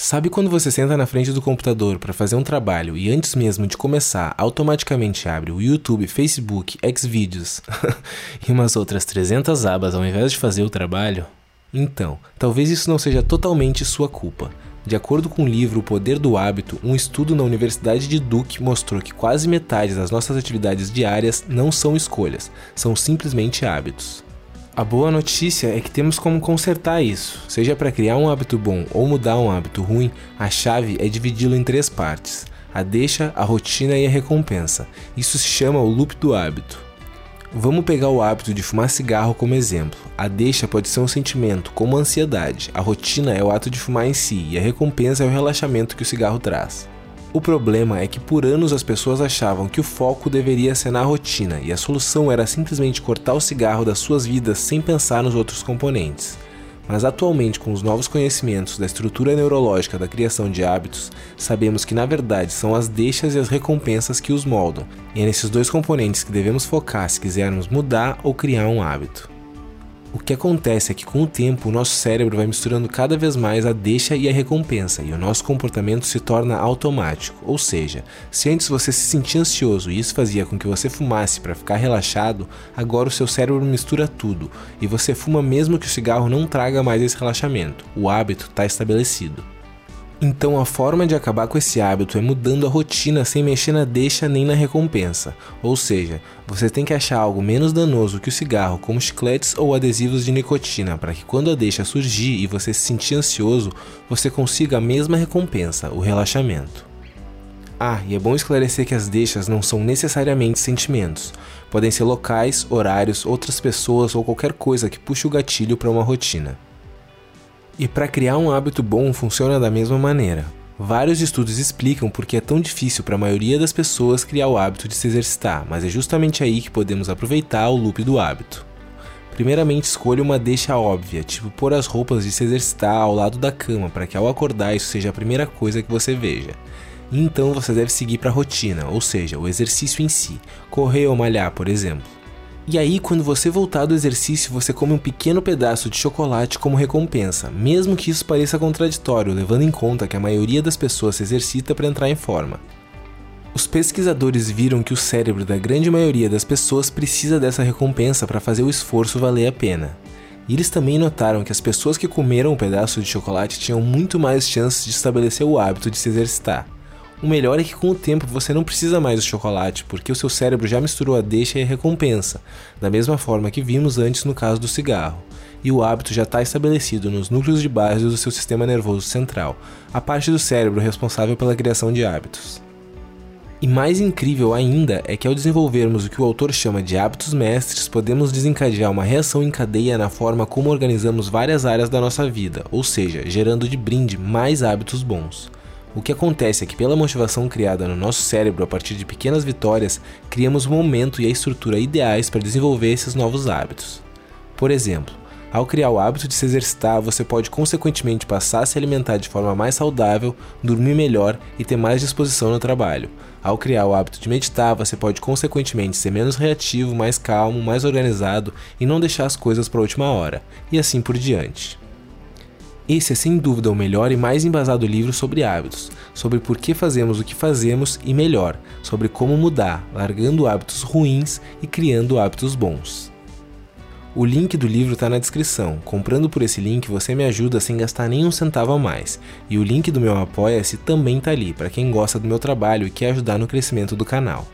Sabe quando você senta na frente do computador para fazer um trabalho e antes mesmo de começar, automaticamente abre o YouTube, Facebook, Xvideos e umas outras 300 abas ao invés de fazer o trabalho? Então, talvez isso não seja totalmente sua culpa. De acordo com o livro O Poder do Hábito, um estudo na Universidade de Duke mostrou que quase metade das nossas atividades diárias não são escolhas, são simplesmente hábitos. A boa notícia é que temos como consertar isso. Seja para criar um hábito bom ou mudar um hábito ruim, a chave é dividi-lo em três partes: a deixa, a rotina e a recompensa. Isso se chama o loop do hábito. Vamos pegar o hábito de fumar cigarro como exemplo. A deixa pode ser um sentimento, como a ansiedade. A rotina é o ato de fumar em si e a recompensa é o relaxamento que o cigarro traz. O problema é que por anos as pessoas achavam que o foco deveria ser na rotina e a solução era simplesmente cortar o cigarro das suas vidas sem pensar nos outros componentes. Mas atualmente, com os novos conhecimentos da estrutura neurológica da criação de hábitos, sabemos que na verdade são as deixas e as recompensas que os moldam, e é nesses dois componentes que devemos focar se quisermos mudar ou criar um hábito. O que acontece é que com o tempo o nosso cérebro vai misturando cada vez mais a deixa e a recompensa e o nosso comportamento se torna automático. Ou seja, se antes você se sentia ansioso e isso fazia com que você fumasse para ficar relaxado, agora o seu cérebro mistura tudo e você fuma mesmo que o cigarro não traga mais esse relaxamento. O hábito está estabelecido. Então a forma de acabar com esse hábito é mudando a rotina sem mexer na deixa nem na recompensa. Ou seja, você tem que achar algo menos danoso que o cigarro, como chicletes ou adesivos de nicotina, para que quando a deixa surgir e você se sentir ansioso, você consiga a mesma recompensa, o relaxamento. Ah, e é bom esclarecer que as deixas não são necessariamente sentimentos. Podem ser locais, horários, outras pessoas ou qualquer coisa que puxe o gatilho para uma rotina. E para criar um hábito bom funciona da mesma maneira. Vários estudos explicam por que é tão difícil para a maioria das pessoas criar o hábito de se exercitar, mas é justamente aí que podemos aproveitar o loop do hábito. Primeiramente, escolha uma deixa óbvia, tipo pôr as roupas de se exercitar ao lado da cama, para que ao acordar isso seja a primeira coisa que você veja. Então você deve seguir para a rotina, ou seja, o exercício em si, correr ou malhar, por exemplo. E aí, quando você voltar do exercício, você come um pequeno pedaço de chocolate como recompensa, mesmo que isso pareça contraditório, levando em conta que a maioria das pessoas se exercita para entrar em forma. Os pesquisadores viram que o cérebro da grande maioria das pessoas precisa dessa recompensa para fazer o esforço valer a pena. E eles também notaram que as pessoas que comeram um pedaço de chocolate tinham muito mais chances de estabelecer o hábito de se exercitar. O melhor é que com o tempo você não precisa mais do chocolate, porque o seu cérebro já misturou a deixa e a recompensa, da mesma forma que vimos antes no caso do cigarro. E o hábito já está estabelecido nos núcleos de base do seu sistema nervoso central, a parte do cérebro responsável pela criação de hábitos. E mais incrível ainda é que ao desenvolvermos o que o autor chama de hábitos mestres, podemos desencadear uma reação em cadeia na forma como organizamos várias áreas da nossa vida, ou seja, gerando de brinde mais hábitos bons. O que acontece é que, pela motivação criada no nosso cérebro a partir de pequenas vitórias, criamos o momento e a estrutura ideais para desenvolver esses novos hábitos. Por exemplo, ao criar o hábito de se exercitar, você pode consequentemente passar a se alimentar de forma mais saudável, dormir melhor e ter mais disposição no trabalho. Ao criar o hábito de meditar, você pode consequentemente ser menos reativo, mais calmo, mais organizado e não deixar as coisas para a última hora, e assim por diante. Esse é sem dúvida o melhor e mais embasado livro sobre hábitos, sobre por que fazemos o que fazemos e melhor, sobre como mudar, largando hábitos ruins e criando hábitos bons. O link do livro está na descrição. Comprando por esse link você me ajuda sem gastar nenhum centavo a mais. E o link do meu Apoia-se também está ali para quem gosta do meu trabalho e quer ajudar no crescimento do canal.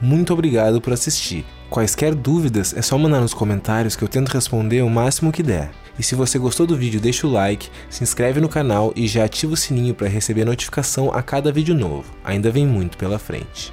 Muito obrigado por assistir. Quaisquer dúvidas é só mandar nos comentários que eu tento responder o máximo que der. E se você gostou do vídeo, deixa o like, se inscreve no canal e já ativa o sininho para receber notificação a cada vídeo novo. Ainda vem muito pela frente.